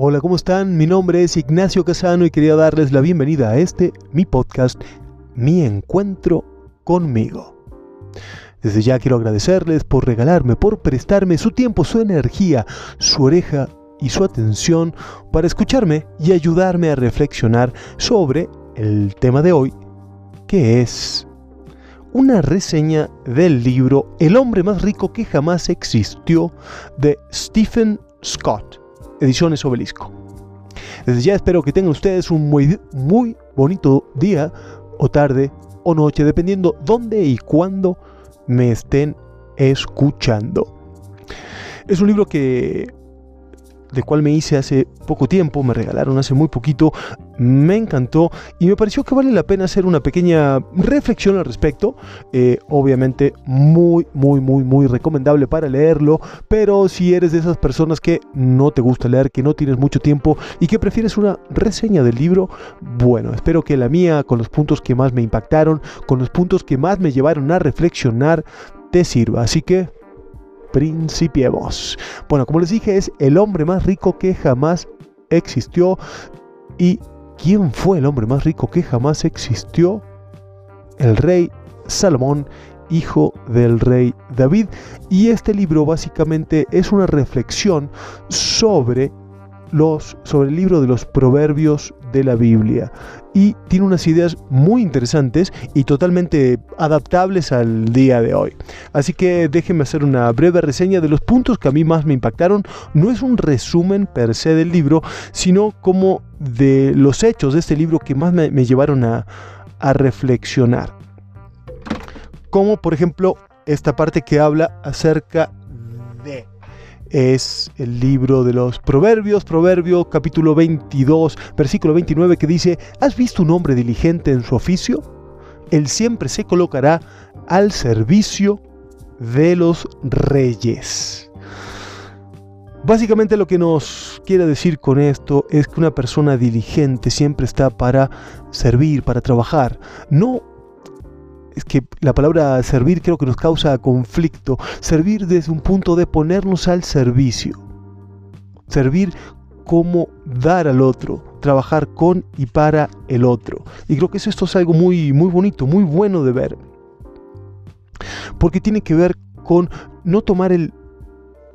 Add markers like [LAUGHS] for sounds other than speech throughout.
Hola, ¿cómo están? Mi nombre es Ignacio Casano y quería darles la bienvenida a este, mi podcast, Mi Encuentro conmigo. Desde ya quiero agradecerles por regalarme, por prestarme su tiempo, su energía, su oreja y su atención para escucharme y ayudarme a reflexionar sobre el tema de hoy, que es una reseña del libro El hombre más rico que jamás existió de Stephen Scott Ediciones Obelisco. Desde ya espero que tengan ustedes un muy, muy bonito día o tarde o noche, dependiendo dónde y cuándo me estén escuchando. Es un libro que de cual me hice hace poco tiempo, me regalaron hace muy poquito, me encantó y me pareció que vale la pena hacer una pequeña reflexión al respecto. Eh, obviamente muy, muy, muy, muy recomendable para leerlo, pero si eres de esas personas que no te gusta leer, que no tienes mucho tiempo y que prefieres una reseña del libro, bueno, espero que la mía, con los puntos que más me impactaron, con los puntos que más me llevaron a reflexionar, te sirva. Así que principiemos. Bueno, como les dije, es el hombre más rico que jamás existió. ¿Y quién fue el hombre más rico que jamás existió? El rey Salomón, hijo del rey David. Y este libro básicamente es una reflexión sobre los, sobre el libro de los proverbios de la Biblia y tiene unas ideas muy interesantes y totalmente adaptables al día de hoy. Así que déjenme hacer una breve reseña de los puntos que a mí más me impactaron. No es un resumen per se del libro, sino como de los hechos de este libro que más me, llevaron a, a reflexionar. Como por ejemplo esta parte que habla acerca de es el libro de los Proverbios, Proverbio capítulo 22, versículo 29 que dice, ¿has visto un hombre diligente en su oficio? Él siempre se colocará al servicio de los reyes. Básicamente lo que nos quiere decir con esto es que una persona diligente siempre está para servir, para trabajar, no es que la palabra servir creo que nos causa conflicto. Servir desde un punto de ponernos al servicio. Servir como dar al otro, trabajar con y para el otro. Y creo que esto es algo muy, muy bonito, muy bueno de ver. Porque tiene que ver con no tomar el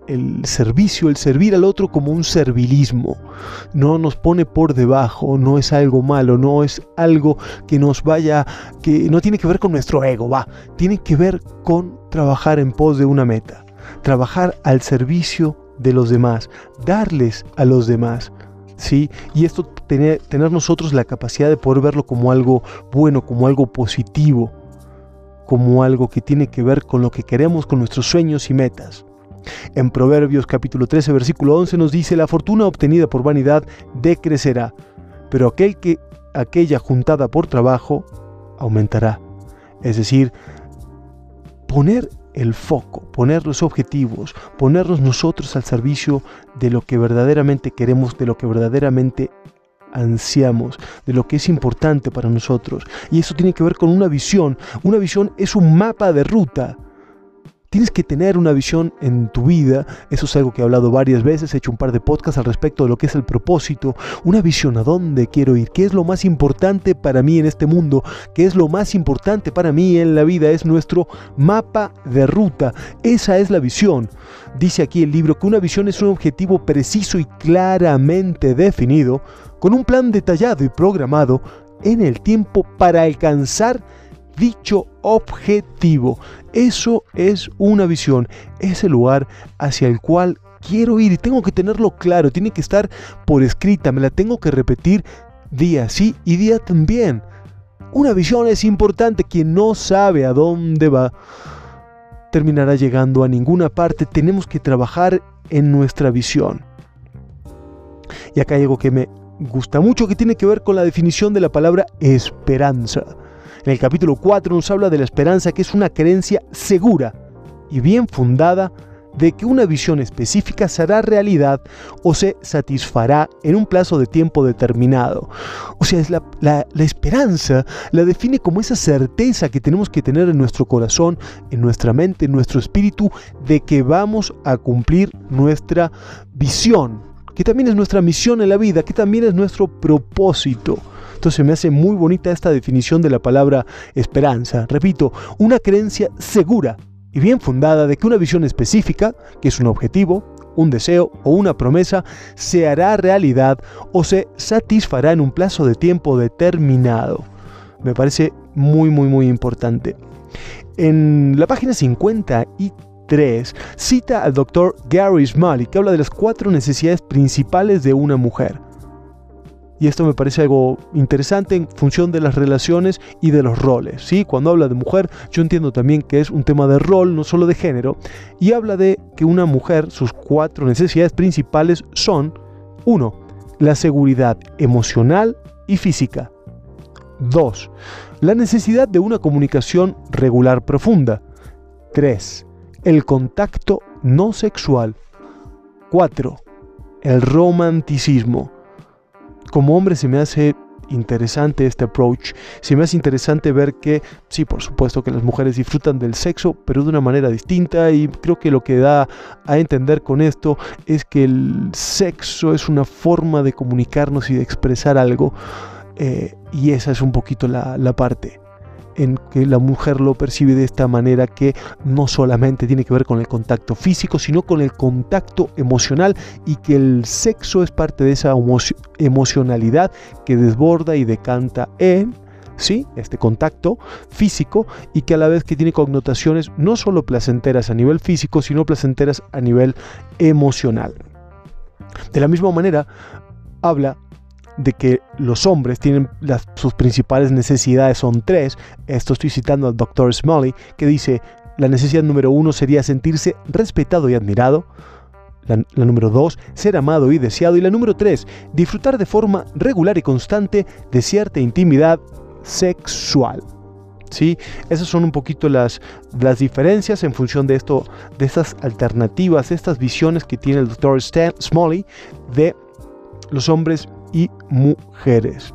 el servicio, el servir al otro como un servilismo. No nos pone por debajo, no es algo malo, no es algo que nos vaya, que no tiene que ver con nuestro ego, va, tiene que ver con trabajar en pos de una meta, trabajar al servicio de los demás, darles a los demás. ¿Sí? Y esto tener, tener nosotros la capacidad de poder verlo como algo bueno, como algo positivo, como algo que tiene que ver con lo que queremos, con nuestros sueños y metas. En Proverbios capítulo 13, versículo 11 nos dice, la fortuna obtenida por vanidad decrecerá, pero aquel que, aquella juntada por trabajo aumentará. Es decir, poner el foco, poner los objetivos, ponernos nosotros al servicio de lo que verdaderamente queremos, de lo que verdaderamente ansiamos, de lo que es importante para nosotros. Y eso tiene que ver con una visión. Una visión es un mapa de ruta Tienes que tener una visión en tu vida, eso es algo que he hablado varias veces, he hecho un par de podcasts al respecto de lo que es el propósito, una visión a dónde quiero ir, qué es lo más importante para mí en este mundo, qué es lo más importante para mí en la vida, es nuestro mapa de ruta, esa es la visión. Dice aquí el libro que una visión es un objetivo preciso y claramente definido, con un plan detallado y programado en el tiempo para alcanzar dicho objetivo. Eso es una visión, es el lugar hacia el cual quiero ir y tengo que tenerlo claro, tiene que estar por escrita, me la tengo que repetir día sí y día también. Una visión es importante, quien no sabe a dónde va terminará llegando a ninguna parte, tenemos que trabajar en nuestra visión. Y acá hay algo que me gusta mucho que tiene que ver con la definición de la palabra esperanza. En el capítulo 4 nos habla de la esperanza que es una creencia segura y bien fundada de que una visión específica será realidad o se satisfará en un plazo de tiempo determinado. O sea, es la, la, esperanza la define como esa certeza que tenemos que tener en nuestro corazón, en nuestra mente, en nuestro espíritu, de que vamos a cumplir nuestra visión, que también es nuestra misión en la vida, que también es nuestro propósito. Entonces me hace muy bonita esta definición de la palabra esperanza. Repito, una creencia segura y bien fundada de que una visión específica, que es un objetivo, un deseo o una promesa, se hará realidad o se satisfará en un plazo de tiempo determinado. Me parece muy, muy, muy importante. En la página 53 cita al doctor Gary Smalley que habla de las cuatro necesidades principales de una mujer. Y esto me parece algo interesante en función de las relaciones y de los roles. ¿sí? Cuando habla de mujer, yo entiendo también que es un tema de rol, no solo de género. Y habla de que una mujer, sus cuatro necesidades principales son, uno, la seguridad emocional y física. 2. La necesidad de una comunicación regular profunda. 3. El contacto no sexual. 4. El romanticismo como hombre se me hace interesante este approach. Se me hace interesante ver que, sí, por supuesto que las mujeres disfrutan del sexo, pero de una manera distinta y creo que lo que da a entender con esto es que el sexo es una forma de comunicarnos y de expresar algo eh, y esa es un poquito la, la parte en que la mujer lo percibe de esta manera que no solamente tiene que ver con el contacto físico, sino con el contacto emocional y que el sexo es parte de esa emocionalidad que desborda y decanta en ¿sí? este contacto físico y que a la vez que tiene connotaciones no solo placenteras a nivel físico, sino placenteras a nivel emocional. De la misma manera, habla de que los hombres tienen sus principales necesidades son tres. Esto estoy citando al Dr. Smalley, que dice, la necesidad número uno sería sentirse respetado y admirado. La, número dos, ser amado y deseado. Y la número tres, disfrutar de forma regular y constante de cierta intimidad sexual. ¿Sí? Esas son un poquito las, las diferencias en función de esto, de estas alternativas, estas visiones que tiene el Dr. Smalley de los hombres y mujeres.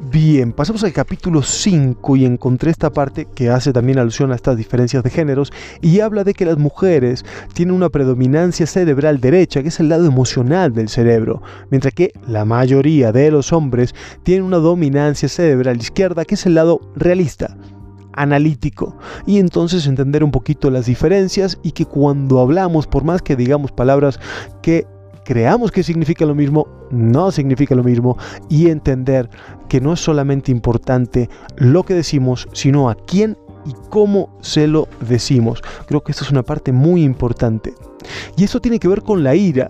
Bien, pasamos al capítulo 5 y encontré esta parte que hace también alusión a estas diferencias de géneros y habla de que las mujeres tienen una predominancia cerebral derecha, que es el lado emocional del cerebro, mientras que la mayoría de los hombres tienen una dominancia cerebral izquierda, que es el lado realista analítico y entonces entender un poquito las diferencias y que cuando hablamos, por más que digamos palabras que creamos que significa lo mismo, no significa lo mismo y entender que no es solamente importante lo que decimos, sino a quién y cómo se lo decimos. Creo que esto es una parte muy importante. Y esto tiene que ver con la ira.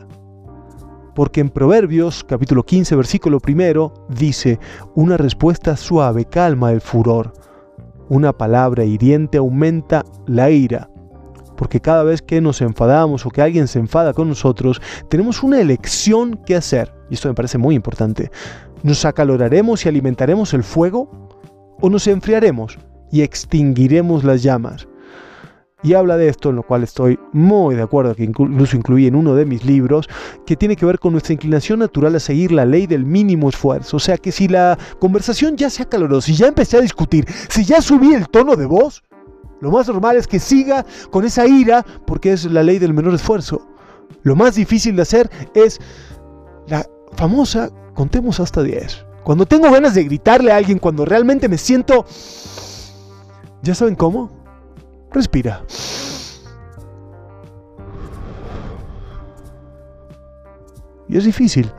Porque en Proverbios capítulo 15 versículo primero dice, una respuesta suave calma el furor, una palabra hiriente aumenta la ira porque cada vez que nos enfadamos o que alguien se enfada con nosotros, tenemos una elección que hacer, y esto me parece muy importante. ¿Nos acaloraremos y alimentaremos el fuego? ¿O nos enfriaremos y extinguiremos las llamas? Y habla de esto, en lo cual estoy muy de acuerdo, que incluso incluí en uno de mis libros, que tiene que ver con nuestra inclinación natural a seguir la ley del mínimo esfuerzo. O sea que si la conversación ya se acaloró, si ya empecé a discutir, si ya subí el tono de voz, lo más normal es que siga con esa ira porque es la ley del menor esfuerzo. Lo más difícil de hacer es la famosa contemos hasta 10. Cuando tengo ganas de gritarle a alguien, cuando realmente me siento... ¿Ya saben cómo? Respira. Y es difícil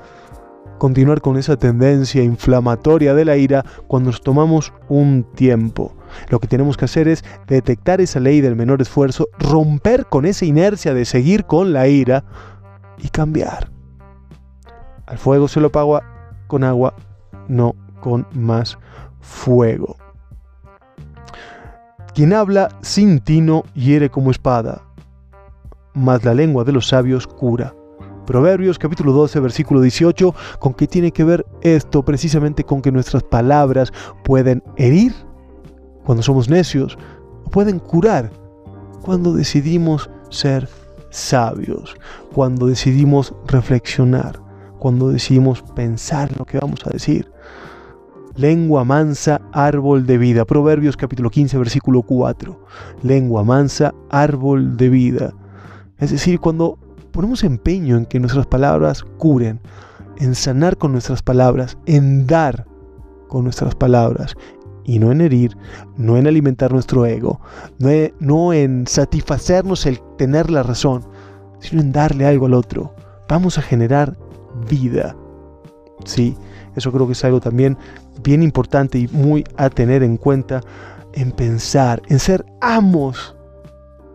continuar con esa tendencia inflamatoria de la ira cuando nos tomamos un tiempo. Lo que tenemos que hacer es detectar esa ley del menor esfuerzo, romper con esa inercia de seguir con la ira y cambiar. Al fuego se lo apaga con agua, no con más fuego. Quien habla sin tino hiere como espada, mas la lengua de los sabios cura. Proverbios capítulo 12, versículo 18, ¿con qué tiene que ver esto? Precisamente con que nuestras palabras pueden herir cuando somos necios, pueden curar cuando decidimos ser sabios, cuando decidimos reflexionar, cuando decidimos pensar lo que vamos a decir. Lengua mansa, árbol de vida. Proverbios capítulo 15, versículo 4. Lengua mansa, árbol de vida. Es decir, cuando ponemos empeño en que nuestras palabras curen, en sanar con nuestras palabras, en dar con nuestras palabras, y no en herir, no en alimentar nuestro ego, no en, satisfacernos el tener la razón, sino en darle algo al otro. Vamos a generar vida. Sí, eso creo que es algo también bien importante y muy a tener en cuenta en pensar, en ser amos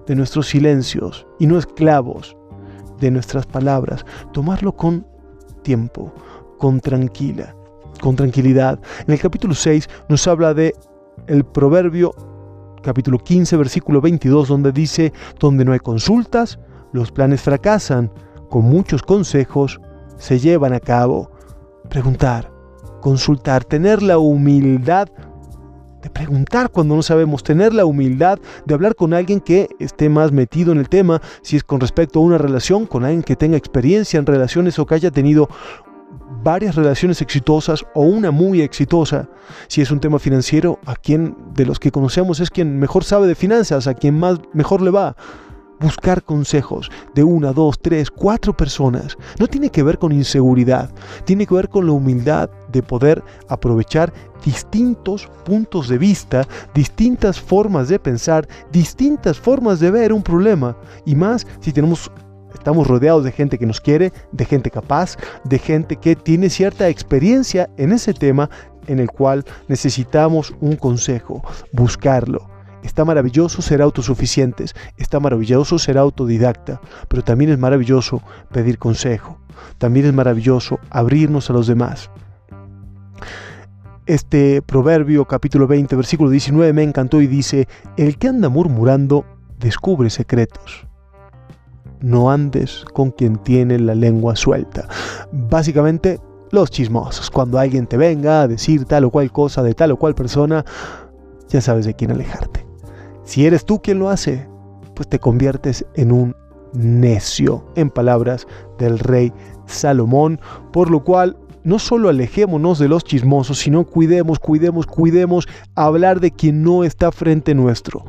de nuestros silencios y no esclavos de nuestras palabras. Tomarlo con tiempo, con tranquila, con tranquilidad. En el capítulo 6 nos habla de el proverbio capítulo 15 versículo 22 donde dice, donde no hay consultas, los planes fracasan, con muchos consejos se llevan a cabo. Preguntar, consultar, tener la humildad de preguntar cuando no sabemos, tener la humildad de hablar con alguien que esté más metido en el tema, si es con respecto a una relación, con alguien que tenga experiencia en relaciones o que haya tenido varias relaciones exitosas o una muy exitosa. Si es un tema financiero, a quien de los que conocemos es quien mejor sabe de finanzas, a quien más mejor le va buscar consejos de una, dos, tres, cuatro personas. No tiene que ver con inseguridad, tiene que ver con la humildad de poder aprovechar distintos puntos de vista, distintas formas de pensar, distintas formas de ver un problema. Y más si tenemos estamos rodeados de gente que nos quiere, de gente capaz, de gente que tiene cierta experiencia en ese tema en el cual necesitamos un consejo, buscarlo. Está maravilloso ser autosuficientes, está maravilloso ser autodidacta, pero también es maravilloso pedir consejo, también es maravilloso abrirnos a los demás. Este proverbio capítulo 20 versículo 19 me encantó y dice, el que anda murmurando descubre secretos. No andes con quien tiene la lengua suelta. Básicamente, los chismosos. Cuando alguien te venga a decir tal o cual cosa de tal o cual persona, ya sabes de quién alejarte. Si eres tú quien lo hace, pues te conviertes en un necio, en palabras del rey Salomón, por lo cual no solo alejémonos de los chismosos, sino cuidemos, cuidemos, cuidemos hablar de quien no está frente nuestro.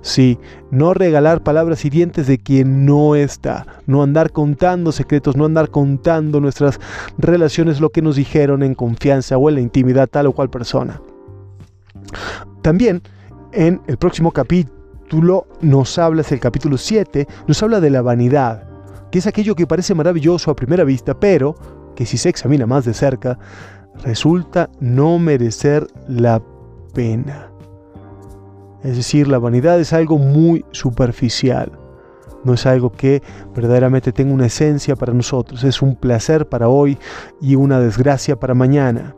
Sí, no regalar palabras hirientes de quien no está, no andar contando secretos, no andar contando nuestras relaciones, lo que nos dijeron en confianza o en la intimidad tal o cual persona. También en el próximo capítulo nos habla, es el capítulo 7, nos habla de la vanidad, que es aquello que parece maravilloso a primera vista, pero que si se examina más de cerca, resulta no merecer la pena. Es decir, la vanidad es algo muy superficial. No es algo que verdaderamente tenga una esencia para nosotros. Es un placer para hoy y una desgracia para mañana.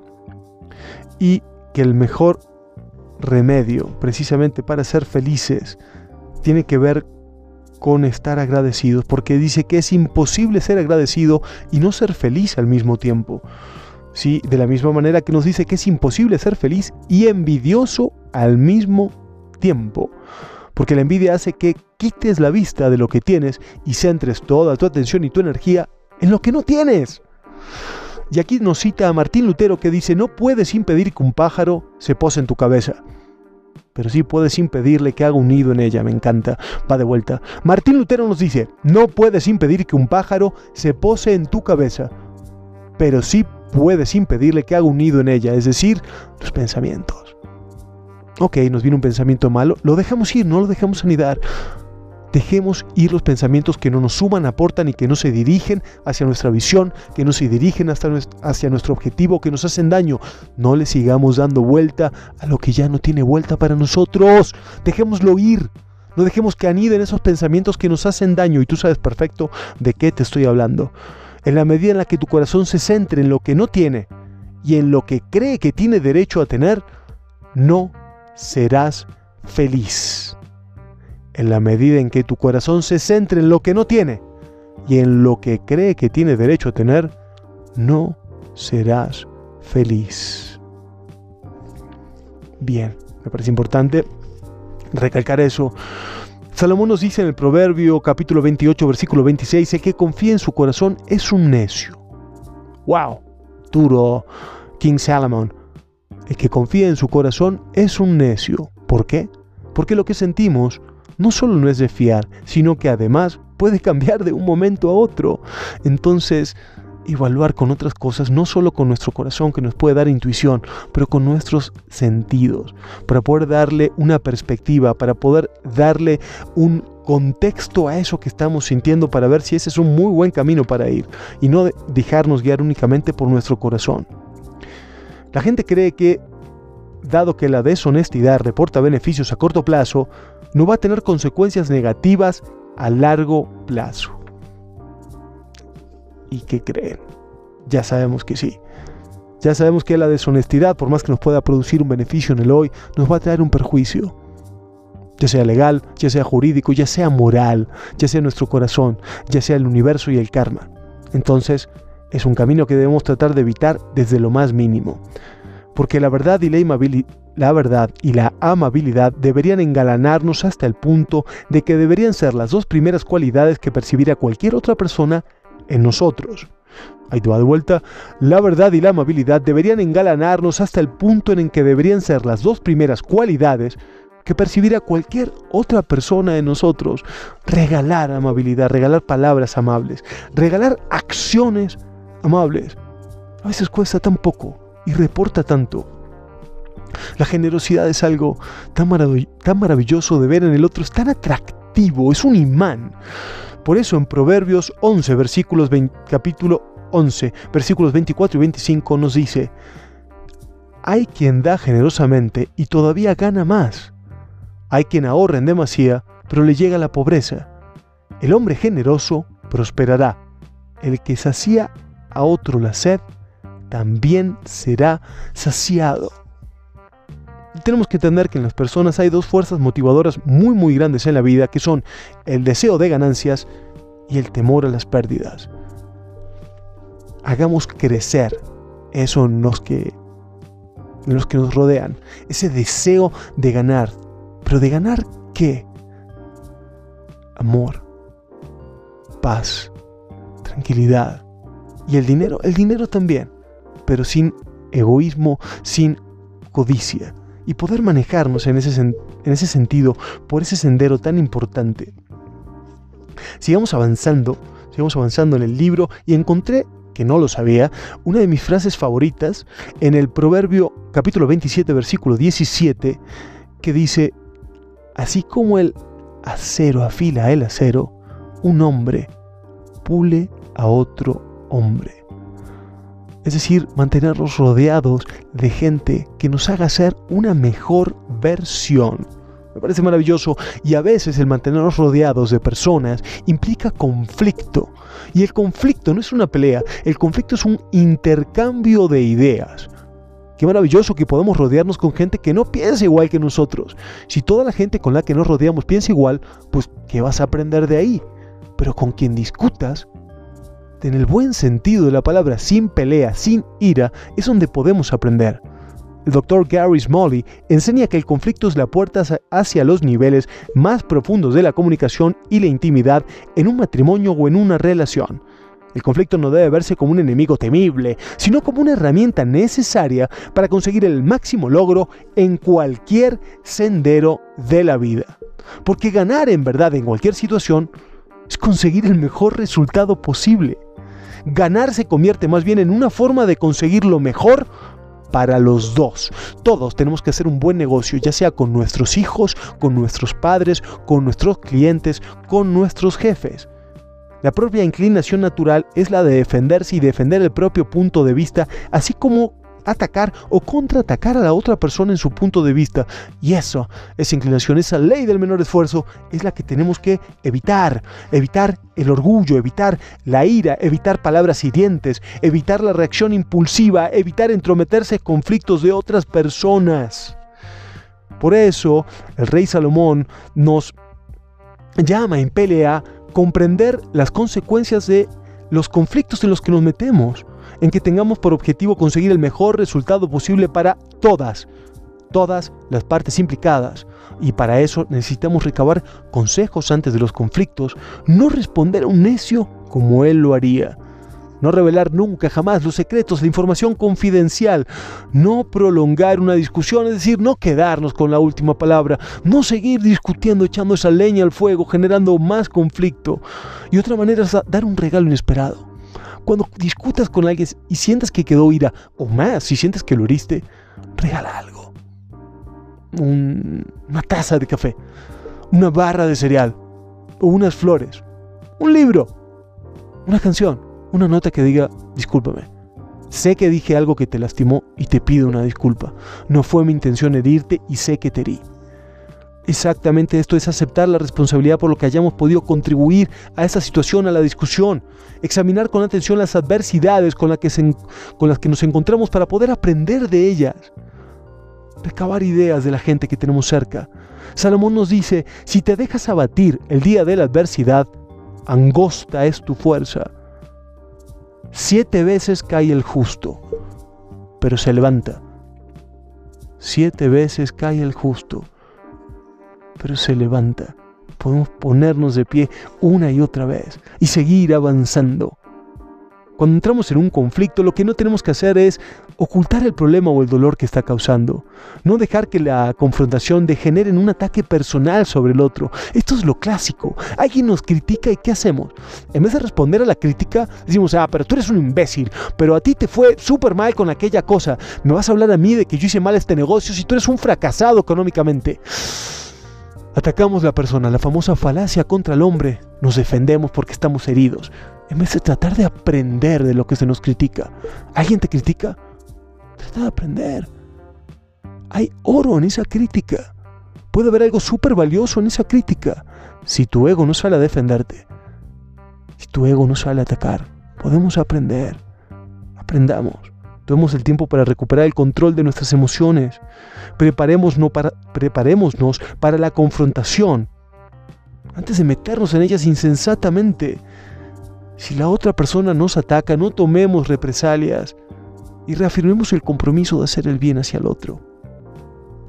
Y que el mejor remedio precisamente para ser felices tiene que ver con estar agradecidos, porque dice que es imposible ser agradecido y no ser feliz al mismo tiempo. Sí, de la misma manera que nos dice que es imposible ser feliz y envidioso al mismo tiempo. Porque la envidia hace que quites la vista de lo que tienes y centres toda tu atención y tu energía en lo que no tienes. Y aquí nos cita a Martín Lutero que dice, no puedes impedir que un pájaro se pose en tu cabeza. Pero sí puedes impedirle que haga un nido en ella, me encanta. Va de vuelta. Martín Lutero nos dice, no puedes impedir que un pájaro se pose en tu cabeza. Pero sí puedes impedirle que haga un nido en ella, es decir, tus pensamientos. Ok, nos viene un pensamiento malo, lo dejamos ir, no lo dejamos anidar. Dejemos ir los pensamientos que no nos suman, aportan y que no se dirigen hacia nuestra visión, que no se dirigen hacia nuestro objetivo, que nos hacen daño. No le sigamos dando vuelta a lo que ya no tiene vuelta para nosotros. Dejémoslo ir. No dejemos que aniden esos pensamientos que nos hacen daño y tú sabes perfecto de qué te estoy hablando. En la medida en la que tu corazón se centre en lo que no tiene y en lo que cree que tiene derecho a tener, no serás feliz en la medida en que tu corazón se centre en lo que no tiene y en lo que cree que tiene derecho a tener, no serás feliz. Bien, me parece importante recalcar eso. Salomón nos dice en el Proverbio capítulo 28 versículo 26, el que confía en su corazón es un necio. ¡Wow! Duro, King Salomón. El que confía en su corazón es un necio. ¿Por qué? Porque lo que sentimos no solo no es de fiar, sino que además puede cambiar de un momento a otro. Entonces, evaluar con otras cosas, no solo con nuestro corazón que nos puede dar intuición, pero con nuestros sentidos, para poder darle una perspectiva, para poder darle un contexto a eso que estamos sintiendo para ver si ese es un muy buen camino para ir y no dejarnos guiar únicamente por nuestro corazón. La gente cree que, dado que la deshonestidad reporta beneficios a corto plazo, no va a tener consecuencias negativas a largo plazo. ¿Y qué creen? Ya sabemos que sí. Ya sabemos que la deshonestidad, por más que nos pueda producir un beneficio en el hoy, nos va a traer un perjuicio. Ya sea legal, ya sea jurídico, ya sea moral, ya sea nuestro corazón, ya sea el universo y el karma. Entonces, es un camino que debemos tratar de evitar desde lo más mínimo. Porque la verdad y la, la verdad y la amabilidad deberían engalanarnos hasta el punto de que deberían ser las dos primeras cualidades que percibirá cualquier otra persona en nosotros. Ahí te va de vuelta. La verdad y la amabilidad deberían engalanarnos hasta el punto en que deberían ser las dos primeras cualidades que percibirá cualquier otra persona en nosotros. Regalar amabilidad, regalar palabras amables, regalar acciones amables. A veces cuesta tan poco y reporta tanto. La generosidad es algo tan, tan maravilloso de ver en el otro, es tan atractivo, es un imán. Por eso en Proverbios 11, versículos capítulo 11, versículos 24 y 25 nos dice, hay quien da generosamente y todavía gana más. Hay quien ahorra en demasía, pero le llega la pobreza. El hombre generoso prosperará. El que sacía a otro la sed, también será saciado tenemos que entender que en las personas hay dos fuerzas motivadoras muy muy grandes en la vida, que son el deseo de ganancias y el temor a las pérdidas. Hagamos crecer eso en los que, en los que nos rodean, ese deseo de ganar. Pero de ganar qué? Amor, paz, tranquilidad. Y el dinero, el dinero también, pero sin egoísmo, sin codicia y poder manejarnos en ese, en ese sentido por ese sendero tan importante. Sigamos avanzando, sigamos avanzando en el libro y encontré, que no lo sabía, una de mis frases favoritas en el Proverbio capítulo 27 versículo 17 que dice, así como el acero afila el acero, un hombre pule a otro hombre. Es decir, mantenernos rodeados de gente que nos haga ser una mejor versión. Me parece maravilloso y a veces el mantenernos rodeados de personas implica conflicto. Y el conflicto no es una pelea, el conflicto es un intercambio de ideas. Qué maravilloso que podamos rodearnos con gente que no piensa igual que nosotros. Si toda la gente con la que nos rodeamos piensa igual, pues ¿qué vas a aprender de ahí? Pero con quien discutas, en el buen sentido de la palabra, sin pelea, sin ira, es donde podemos aprender. El doctor Gary Smalley enseña que el conflicto es la puerta hacia los niveles más profundos de la comunicación y la intimidad en un matrimonio o en una relación. El conflicto no debe verse como un enemigo temible, sino como una herramienta necesaria para conseguir el máximo logro en cualquier sendero de la vida. Porque ganar en verdad en cualquier situación es conseguir el mejor resultado posible ganar se convierte más bien en una forma de conseguir lo mejor para los dos. Todos tenemos que hacer un buen negocio, ya sea con nuestros hijos, con nuestros padres, con nuestros clientes, con nuestros jefes. La propia inclinación natural es la de defenderse y defender el propio punto de vista, así como atacar o contraatacar a la otra persona en su punto de vista. Y eso, esa inclinación, esa ley del menor esfuerzo, es la que tenemos que evitar. Evitar el orgullo, evitar la ira, evitar palabras hirientes, evitar la reacción impulsiva, evitar entrometerse en conflictos de otras personas. Por eso, el rey Salomón nos llama en pelea a comprender las consecuencias de los conflictos en los que nos metemos en que tengamos por objetivo conseguir el mejor resultado posible para todas, todas las partes implicadas. Y para eso necesitamos recabar consejos antes de los conflictos, no responder a un necio como él lo haría. no revelar nunca jamás los secretos, la información confidencial, no prolongar una discusión, es decir, no quedarnos con la última palabra, no seguir discutiendo, echando esa leña al fuego, generando más conflicto. Y otra manera es dar un regalo inesperado. Cuando discutas con alguien y sientas que quedó ira, o más, si sientes que lo heriste, regala algo. una taza de café, una barra de cereal, o unas flores, un libro, una canción una nota que diga, discúlpame. Sé que dije algo que te lastimó y te pido una disculpa. No fue mi intención herirte y sé que te herí. Exactamente esto es aceptar la responsabilidad por lo que hayamos podido contribuir a esa situación, a la discusión. Examinar con atención las adversidades con, con las que nos encontramos para poder aprender de ellas. Recabar ideas de la gente que tenemos cerca. Salomón nos dice, si te dejas abatir el día de la adversidad, angosta es tu fuerza Siete veces cae el justo, pero se levanta. Siete veces cae el justo, pero se levanta. Podemos ponernos de pie una y otra vez y seguir avanzando. Cuando entramos en un conflicto, lo que no tenemos que hacer es ocultar el problema o el dolor que está causando. No dejar que la confrontación degenere en un ataque personal sobre el otro. Esto es lo clásico. Alguien nos critica y ¿qué hacemos? En vez de responder a la crítica, decimos, ah, pero tú eres un imbécil, pero a ti te fue súper mal con aquella cosa. Me vas a hablar a mí de que yo hice mal este negocio si tú eres un fracasado económicamente. Atacamos la persona, la famosa falacia contra el hombre. Nos defendemos porque estamos heridos en vez de tratar de aprender de lo que se nos critica. ¿Alguien te critica? Trata de aprender. Hay oro en esa crítica. Puede haber algo súper valioso en esa crítica. Si tu ego no sale a defenderte, si tu ego no sale a atacar, podemos aprender. Aprendamos. Tomemos el tiempo para recuperar el control de nuestras emociones. Preparémonos para, preparémonos para la confrontación antes de meternos en ellas insensatamente si la otra persona nos ataca, no tomemos represalias y reafirmemos el compromiso de hacer el bien hacia el otro.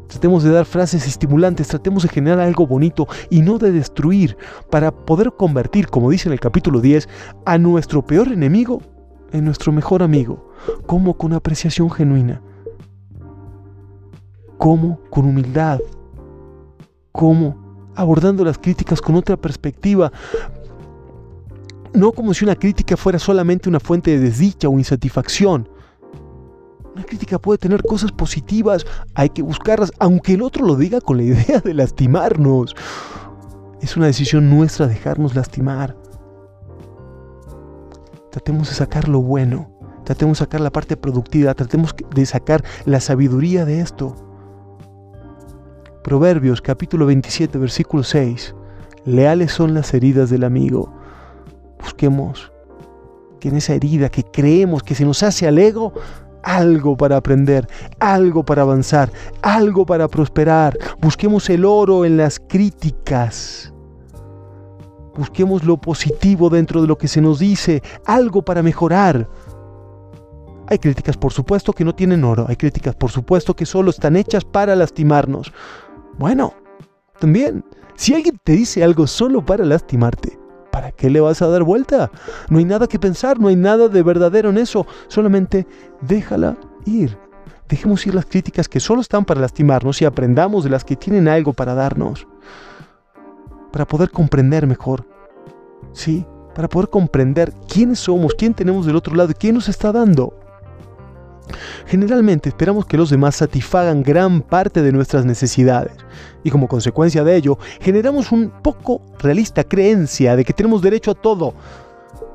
Tratemos de dar frases estimulantes, tratemos de generar algo bonito y no de destruir para poder convertir, como dice en el capítulo 10, a nuestro peor enemigo en nuestro mejor amigo, como con apreciación genuina, como con humildad, como abordando las críticas con otra perspectiva, no como si una crítica fuera solamente una fuente de desdicha o insatisfacción. Una crítica puede tener cosas positivas, hay que buscarlas, aunque el otro lo diga con la idea de lastimarnos. Es una decisión nuestra dejarnos lastimar. Tratemos de sacar lo bueno, tratemos de sacar la parte productiva, tratemos de sacar la sabiduría de esto. Proverbios capítulo 27 versículo 6. Leales son las heridas del amigo, busquemos que en esa herida que creemos que se nos hace al ego, algo para aprender, algo para avanzar, algo para prosperar. Busquemos el oro en las críticas. Busquemos lo positivo dentro de lo que se nos dice, algo para mejorar. Hay críticas, por supuesto, que no tienen oro. Hay críticas, por supuesto, que solo están hechas para lastimarnos. Bueno, también, si alguien te dice algo solo para lastimarte, ¿para qué le vas a dar vuelta? No hay nada que pensar, no hay nada de verdadero en eso. Solamente déjala ir. Dejemos ir las críticas que solo están para lastimarnos y aprendamos de las que tienen algo para darnos. Para poder comprender mejor. Sí, para poder comprender quiénes somos, quién tenemos del otro lado quién nos está dando. Generalmente esperamos que los demás satisfagan gran parte de nuestras necesidades y como consecuencia de ello generamos un poco realista creencia de que tenemos derecho a todo.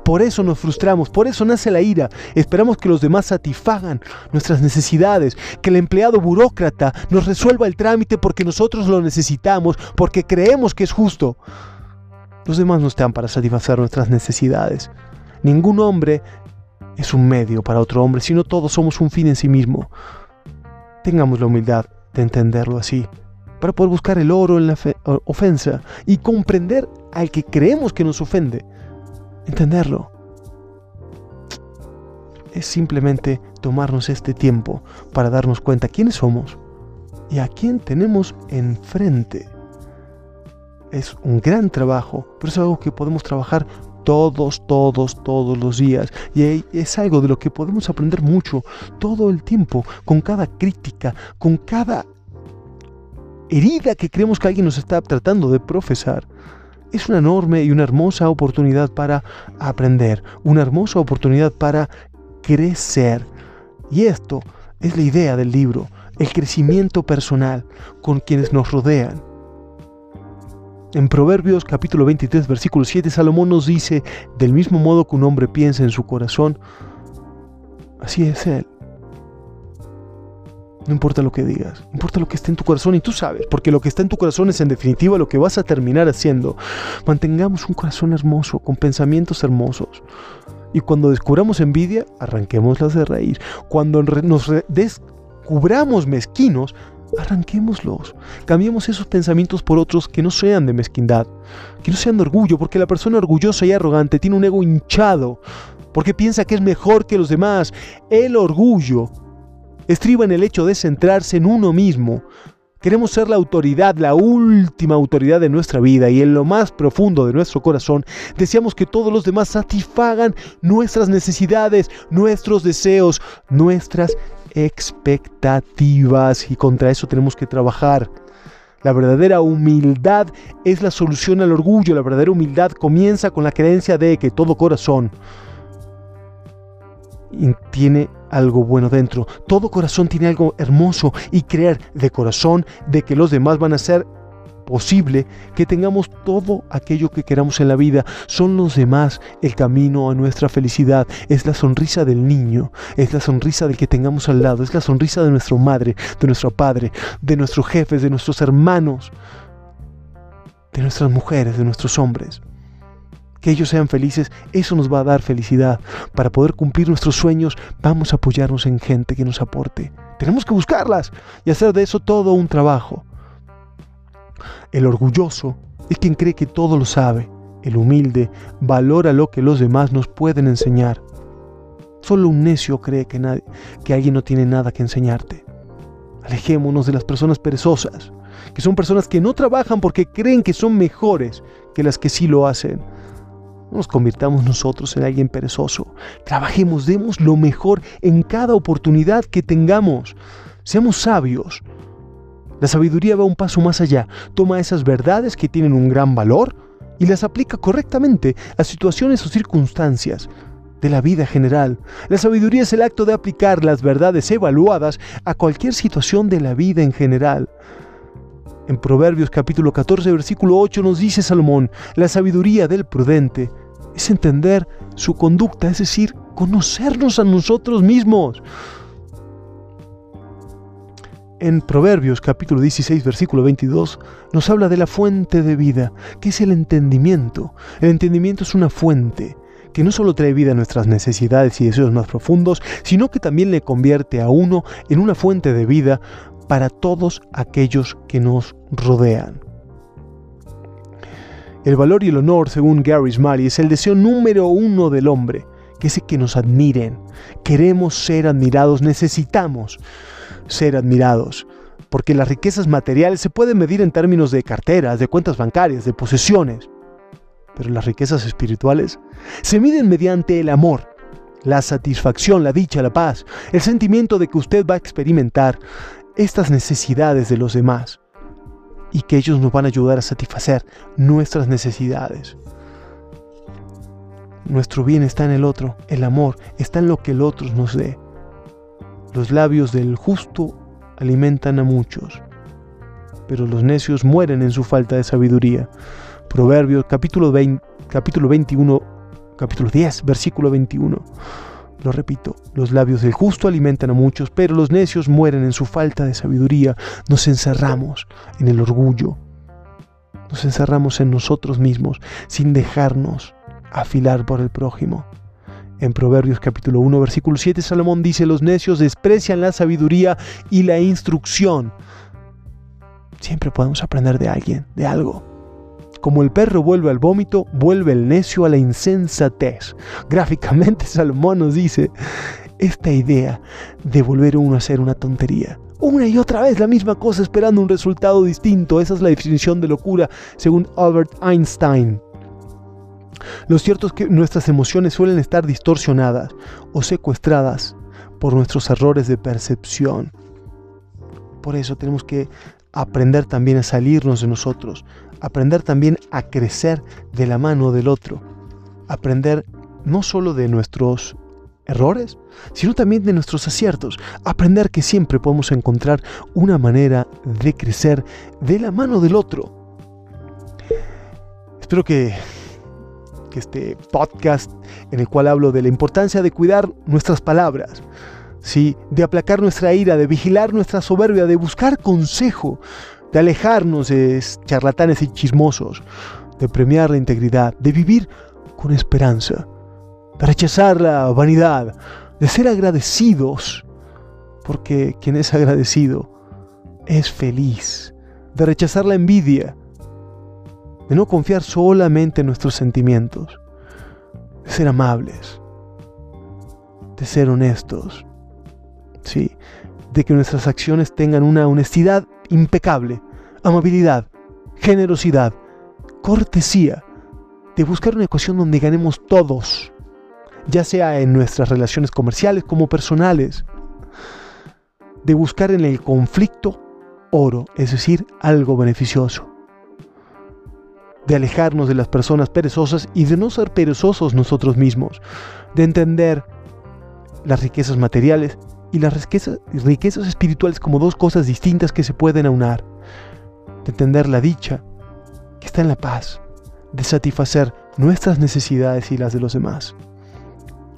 Por eso nos frustramos, por eso nace la ira. Esperamos que los demás satisfagan nuestras necesidades, que el empleado burócrata nos resuelva el trámite porque nosotros lo necesitamos, porque creemos que es justo. Los demás no están para satisfacer nuestras necesidades. Ningún hombre es un medio para otro hombre, sino todos somos un fin en sí mismo. Tengamos la humildad de entenderlo así, para poder buscar el oro en la ofensa y comprender al que creemos que nos ofende. Entenderlo. Es simplemente tomarnos este tiempo para darnos cuenta quiénes somos y a quién tenemos enfrente. Es un gran trabajo, pero es algo que podemos trabajar todos, todos, todos los días. Y es algo de lo que podemos aprender mucho todo el tiempo, con cada crítica, con cada herida que creemos que alguien nos está tratando de profesar. Es una enorme y una hermosa oportunidad para aprender, una hermosa oportunidad para crecer. Y esto es la idea del libro, el crecimiento personal con quienes nos rodean. En Proverbios capítulo 23 versículo 7 Salomón nos dice, del mismo modo que un hombre piensa en su corazón, así es él. No importa lo que digas, importa lo que esté en tu corazón y tú sabes, porque lo que está en tu corazón es en definitiva lo que vas a terminar haciendo. Mantengamos un corazón hermoso, con pensamientos hermosos. Y cuando descubramos envidia, arranquémoslas de raíz. Cuando nos descubramos mezquinos, arranquémoslos. Cambiemos esos pensamientos por otros que no sean de mezquindad, que no sean de orgullo, porque la persona orgullosa y arrogante tiene un ego hinchado, porque piensa que es mejor que los demás. El orgullo estriba en el hecho de centrarse en uno mismo. Queremos ser la autoridad, la última autoridad de nuestra vida y en lo más profundo de nuestro corazón deseamos que todos los demás satisfagan nuestras necesidades, nuestros deseos, nuestras expectativas y contra eso tenemos que trabajar. La verdadera humildad es la solución al orgullo. La verdadera humildad comienza con la creencia de que todo corazón tiene algo bueno dentro. Todo corazón tiene algo hermoso y creer de corazón de que los demás van a ser posible que tengamos todo aquello que queramos en la vida. Son los demás el camino a nuestra felicidad. Es la sonrisa del niño, es la sonrisa del que tengamos al lado, es la sonrisa de nuestra madre, de nuestro padre, de nuestros jefes, de nuestros hermanos, de nuestras mujeres, de nuestros hombres que ellos sean felices, eso nos va a dar felicidad. Para poder cumplir nuestros sueños, vamos a apoyarnos en gente que nos aporte. Tenemos que buscarlas y hacer de eso todo un trabajo. El orgulloso es quien cree que todo lo sabe. El humilde valora lo que los demás nos pueden enseñar. Solo un necio cree que, nadie, que alguien no tiene nada que enseñarte. Alejémonos de las personas perezosas, que son personas que no trabajan porque creen que son mejores que las que sí lo hacen. No nos convirtamos nosotros en alguien perezoso. Trabajemos, demos lo mejor en cada oportunidad que tengamos. Seamos sabios. La sabiduría va un paso más allá. Toma esas verdades que tienen un gran valor y las aplica correctamente a situaciones o circunstancias de la vida general. La sabiduría es el acto de aplicar las verdades evaluadas a cualquier situación de la vida en general. En Proverbios capítulo 14, versículo 8 nos dice Salomón, la sabiduría del prudente es entender su conducta, es decir, conocernos a nosotros mismos. En Proverbios capítulo 16, versículo 22, nos habla de la fuente de vida, que es el entendimiento. El entendimiento es una fuente que no solo trae vida a nuestras necesidades y deseos más profundos, sino que también le convierte a uno en una fuente de vida para todos aquellos que nos rodean. El valor y el honor, según Gary Smalley, es el deseo número uno del hombre, que es que nos admiren. Queremos ser admirados, necesitamos ser admirados, porque las riquezas materiales se pueden medir en términos de carteras, de cuentas bancarias, de posesiones, pero las riquezas espirituales se miden mediante el amor, la satisfacción, la dicha, la paz, el sentimiento de que usted va a experimentar estas necesidades de los demás y que ellos nos van a ayudar a satisfacer nuestras necesidades. Nuestro bien está en el otro, el amor está en lo que el otro nos dé. Los labios del justo alimentan a muchos, pero los necios mueren en su falta de sabiduría. Proverbios capítulo, 20, capítulo 21, capítulo 10, versículo 21. Lo repito, los labios del justo alimentan a muchos, pero los necios mueren en su falta de sabiduría. Nos encerramos en el orgullo. Nos encerramos en nosotros mismos sin dejarnos afilar por el prójimo. En Proverbios capítulo 1, versículo 7, Salomón dice, los necios desprecian la sabiduría y la instrucción. Siempre podemos aprender de alguien, de algo. Como el perro vuelve al vómito, vuelve el necio a la insensatez. [LAUGHS] Gráficamente Salomón nos dice esta idea de volver uno a hacer una tontería. Una y otra vez la misma cosa esperando un resultado distinto. Esa es la definición de locura según Albert Einstein. Lo cierto es que nuestras emociones suelen estar distorsionadas o secuestradas por nuestros errores de percepción. Por eso tenemos que aprender también a salirnos de nosotros, aprender también a crecer de la mano del otro, aprender no solo de nuestros errores, sino también de nuestros aciertos, aprender que siempre podemos encontrar una manera de crecer de la mano del otro. Espero que, este podcast en el cual hablo de la importancia de cuidar nuestras palabras, ¿sí? de aplacar nuestra ira, de vigilar nuestra soberbia, de buscar consejo, de alejarnos de charlatanes y chismosos, de premiar la integridad, de vivir con esperanza, de rechazar la vanidad, de ser agradecidos, porque quien es agradecido es feliz, de rechazar la envidia, de no confiar solamente en nuestros sentimientos, de ser amables, de ser honestos, ¿sí? de que nuestras acciones tengan una honestidad impecable, amabilidad, generosidad, cortesía, de buscar una ecuación donde ganemos todos, ya sea en nuestras relaciones comerciales como personales, de buscar en el conflicto oro, es decir, algo beneficioso, de alejarnos de las personas perezosas y de no ser perezosos nosotros mismos, de entender las riquezas materiales y las riquezas, espirituales como dos cosas distintas que se pueden aunar. De entender la dicha que está en la paz, de satisfacer nuestras necesidades y las de los demás.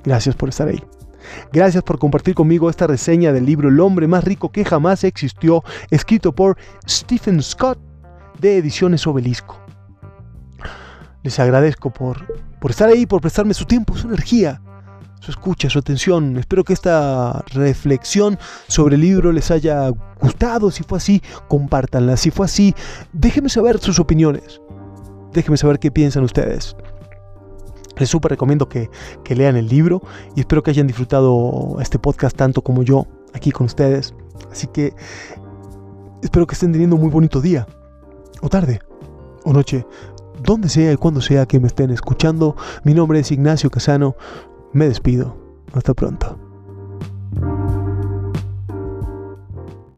Gracias por estar ahí. Gracias por compartir conmigo esta reseña del libro El hombre más rico que jamás existió, escrito por Stephen Scott de Ediciones Obelisco. Les agradezco por, por estar ahí, por prestarme su tiempo, su energía escucha, su atención. Espero que esta reflexión sobre el libro les haya gustado. Si fue así, compártanla. Si fue así, déjenme saber sus opiniones. Déjenme saber qué piensan ustedes. Les súper recomiendo que, que lean el libro y espero que hayan disfrutado este podcast tanto como yo aquí con ustedes. Así que espero que estén teniendo un muy bonito día, o tarde, o noche, donde sea y cuando sea que me estén escuchando. Mi nombre es Ignacio Casano. Me despido. Hasta pronto.